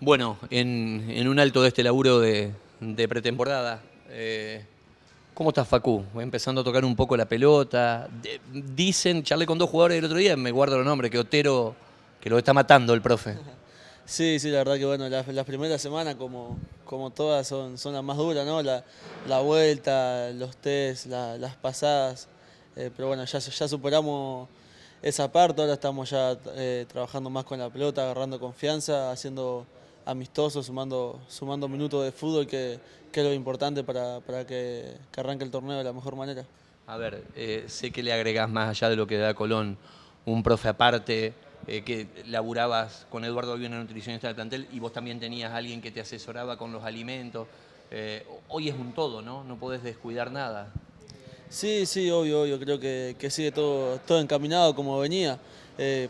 Bueno, en, un alto de este laburo de, pretemporada, eh, ¿cómo estás Facu? Empezando a tocar un poco la pelota. dicen, charlé con dos jugadores el otro día, me guardo los nombres, que Otero, que lo está matando el profe. Sí, sí, la verdad que bueno, las, primeras semanas, como, como todas, son, son las más duras, ¿no? La, vuelta, los test, las pasadas. Eh, pero bueno, ya, ya superamos esa parte, ahora estamos ya eh, trabajando más con la pelota, agarrando confianza, haciendo amistosos, sumando, sumando minutos de fútbol, que, que es lo importante para, que, arranque el torneo de la mejor manera. A ver, eh, sé que le agregás más allá de lo que da Colón, un profe aparte, eh, que laburabas con Eduardo Avión, nutricionista del plantel, y vos también tenías alguien que te asesoraba con los alimentos. Eh, hoy es un todo, ¿no? No podés descuidar nada. Sí, sí, obvio, obvio. Creo que, sigue todo, todo encaminado como venía,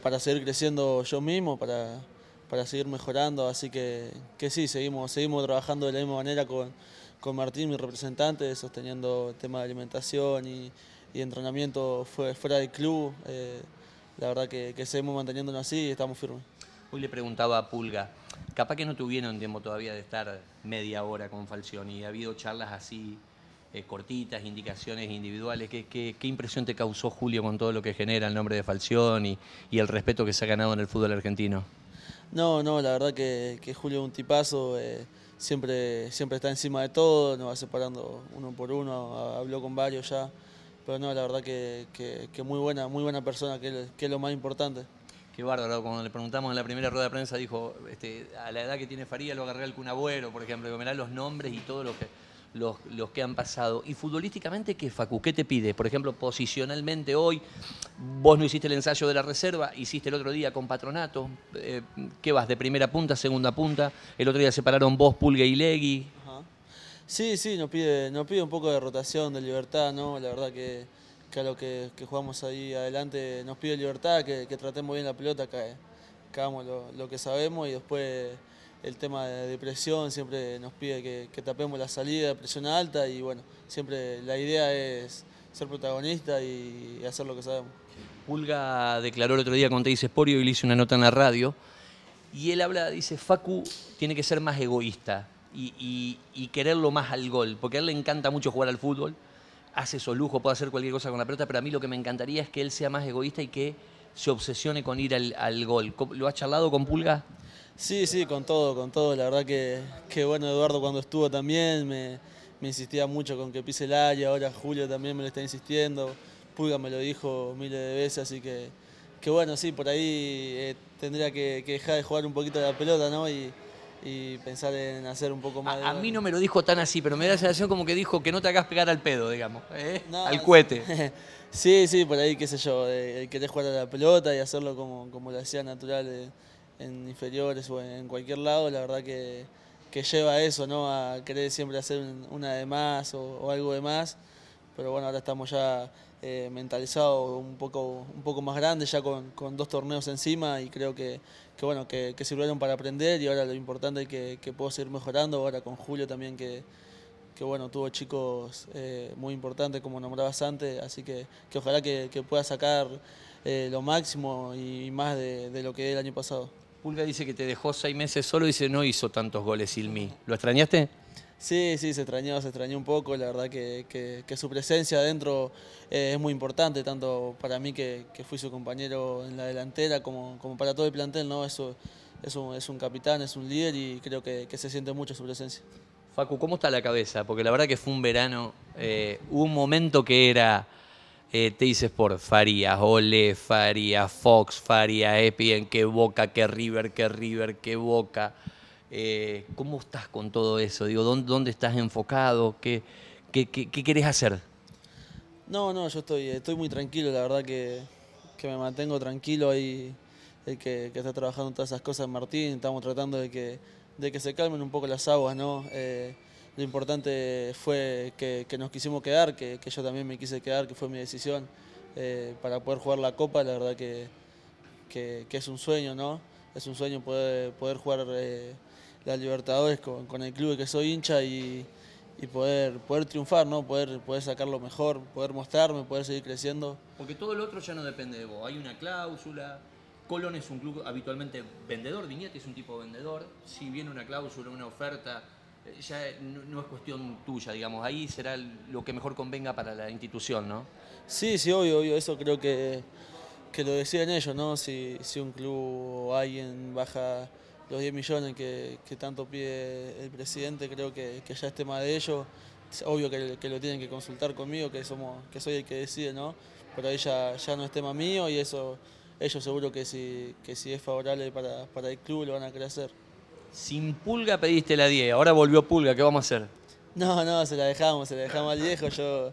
para seguir creciendo yo mismo, para, para seguir mejorando. Así que, que sí, seguimos, seguimos trabajando de la misma manera con, con Martín, mi representante, sosteniendo el tema de alimentación y, entrenamiento fuera del club la verdad que, seguimos manteniéndonos así y estamos firmes. Hoy le preguntaba a Pulga, capaz que no tuvieron tiempo todavía de estar media hora con Falcioni, ha habido charlas así eh, cortitas, indicaciones individuales. ¿Qué, ¿Qué, impresión te causó Julio con todo lo que genera el nombre de Falcioni y, el respeto que se ha ganado en el fútbol argentino? No, no, la verdad que, Julio es un tipazo, eh, siempre, siempre está encima de todo, nos va separando uno por uno, habló con varios ya pero no, la verdad que, muy buena, muy buena persona, que, es lo más importante. Qué bárbaro, cuando le preguntamos en la primera rueda de prensa, dijo, este, a la edad que tiene Faría lo agarré al Cunagüero, por ejemplo, que me los nombres y todo lo que, los, los, que han pasado. Y futbolísticamente, ¿qué, Facu? ¿Qué te pide? Por ejemplo, posicionalmente hoy, vos no hiciste el ensayo de la reserva, hiciste el otro día con Patronato. Eh, ¿Qué vas? ¿De primera punta, segunda punta? El otro día separaron vos, Pulga y Legui. Sí, sí, nos pide, nos pide un poco de rotación, de libertad, ¿no? La verdad que, a lo que, jugamos ahí adelante nos pide libertad, que, tratemos bien la pelota, que, hagamos lo, que sabemos y después el tema de presión siempre nos pide que, tapemos la salida, presión alta y bueno, siempre la idea es ser protagonista y, hacer lo que sabemos. Pulga declaró el otro día con Teis Esporio y le hice una nota en la radio y él habla, dice, Facu tiene que ser más egoísta y, quererlo más al gol, porque a él le encanta mucho jugar al fútbol, hace eso lujo, puede hacer cualquier cosa con la pelota, pero a mí lo que me encantaría es que él sea más egoísta y que se obsesione con ir al, gol. ¿Lo has charlado con Pulga? Sí, sí, con todo, con todo. La verdad que, que bueno, Eduardo cuando estuvo también me, insistía mucho con que pise el área, ahora Julio también me lo está insistiendo, Pulga me lo dijo miles de veces, así que, que bueno, sí, por ahí eh, tendría que, que, dejar de jugar un poquito la pelota, ¿no? Y, y pensar en hacer un poco más. A, mí no me lo dijo tan así, pero me da la sensación como que dijo que no te hagas pegar al pedo, digamos, ¿eh? al cohete. sí, sí, por ahí, qué sé yo, eh, querés jugar a la pelota y hacerlo como, como lo hacía natural eh, en inferiores o en, cualquier lado, la verdad que, que, lleva eso, ¿no? A querer siempre hacer una de más o algo de más pero bueno, ahora estamos ya eh, mentalizados un poco, un poco más grandes, ya con, dos torneos encima y creo que, bueno, que, sirvieron para aprender y ahora lo importante es que, que puedo seguir mejorando, ahora con Julio también que, bueno, tuvo chicos eh, muy importantes como nombrabas antes, así que, ojalá que, pueda sacar eh, lo máximo y más de, lo que el año pasado. Pulga dice que te dejó seis meses solo y dice no hizo tantos goles Silmi. ¿Lo extrañaste? Sí, sí, se extrañó, se extrañó un poco. La verdad que, su presencia adentro eh, es muy importante, tanto para mí que, fui su compañero en la delantera como, como para todo el plantel. ¿no? Eso, es, un, es un capitán, es un líder y creo que, se siente mucho su presencia. Facu, ¿cómo está la cabeza? Porque la verdad que fue un verano, eh, hubo un momento que era, eh, te dices por Faría, Ole, Faría, Fox, Faría, Epien, que Boca, que River, que River, que Boca. Eh, ¿Cómo estás con todo eso? Digo, ¿dónde, estás enfocado? ¿Qué, qué, querés hacer? No, no, yo estoy, estoy muy tranquilo, la verdad que, me mantengo tranquilo ahí, el que, está trabajando todas esas cosas, Martín, estamos tratando de que, de que se calmen un poco las aguas, ¿no? Eh, lo importante fue que, nos quisimos quedar, que, yo también me quise quedar, que fue mi decisión, eh, para poder jugar la Copa, la verdad que, es un sueño, ¿no? Es un sueño poder, poder jugar la Libertadores con, el club que soy hincha y, poder, poder triunfar, ¿no? Poder, poder sacar lo mejor, poder mostrarme, poder seguir creciendo. Porque todo el otro ya no depende de vos. Hay una cláusula, Colón es un club habitualmente vendedor, Viñete es un tipo vendedor. Si viene una cláusula, una oferta, eh, ya no, no es cuestión tuya, digamos. Ahí será lo que mejor convenga para la institución, ¿no? Sí, sí, obvio, obvio. Eso creo que, que lo decían ellos, ¿no? Si, si un club o alguien baja los 10 millones que, que tanto pide el presidente, creo que, que ya es tema de ellos. Obvio que, que lo tienen que consultar conmigo, que somos, que soy el que decide, ¿no? Pero ahí ya, ya no es tema mío y eso ellos seguro que si, que si es favorable para, para el club lo van a querer hacer. Sin Pulga pediste la 10, ahora volvió Pulga, ¿qué vamos a hacer? No, no, se la dejamos, se la dejamos al viejo, yo,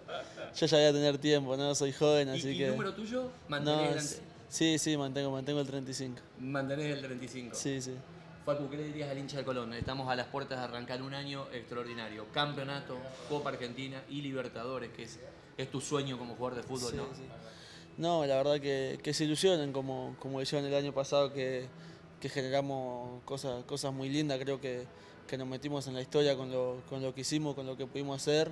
yo ya voy a tener tiempo, ¿no? Soy joven, así ¿Y, que... ¿Y número tuyo? No, ¿Mantenés, es- sí, sí, mantengo, mantengo el 35. el, mantenés el 35? Sí, sí. Facu, ¿qué le dirías al hincha de Colón? Estamos a las puertas de arrancar un año extraordinario. Campeonato, Copa Argentina y Libertadores, que es, es tu sueño como jugador de fútbol, Sí, ¿no? sí. No, la verdad que, que se ilusionen, como, como decían el año pasado, que, que generamos cosas, cosas muy lindas. Creo que, que nos metimos en la historia con lo, con lo que hicimos, con lo que pudimos hacer.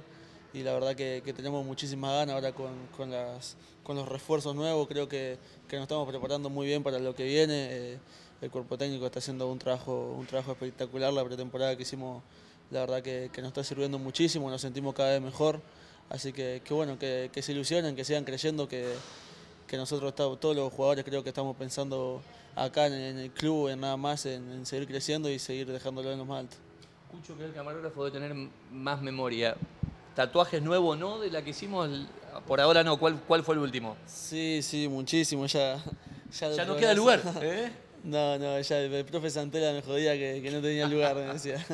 Y la verdad que, tenemos muchísimas ganas ahora con, con, las, con los refuerzos nuevos. Creo que, que nos estamos preparando muy bien para lo que viene. Eh, el cuerpo técnico está haciendo un trabajo, un trabajo espectacular. La pretemporada que hicimos, la verdad que, nos está sirviendo muchísimo. Nos sentimos cada vez mejor. Así que, bueno, que se ilusionen, que sigan creyendo que, que nosotros todos los jugadores creo que estamos pensando acá en, el club, en nada más, en, en seguir creciendo y seguir dejándolo en lo más alto. Escucho que el camarógrafo debe tener más memoria. ¿Tatuajes nuevos no de la que hicimos? Por ahora no. ¿Cuál, cuál fue el último? Sí, sí, muchísimo, ya... Ya, Ya no queda lugar. ¿eh? No, no, ya el, el profe Santela me jodía que, que no tenía lugar, me decía.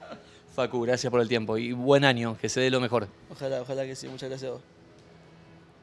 Facu, gracias por el tiempo y buen año, que se dé lo mejor. Ojalá, ojalá que sí, muchas gracias a vos.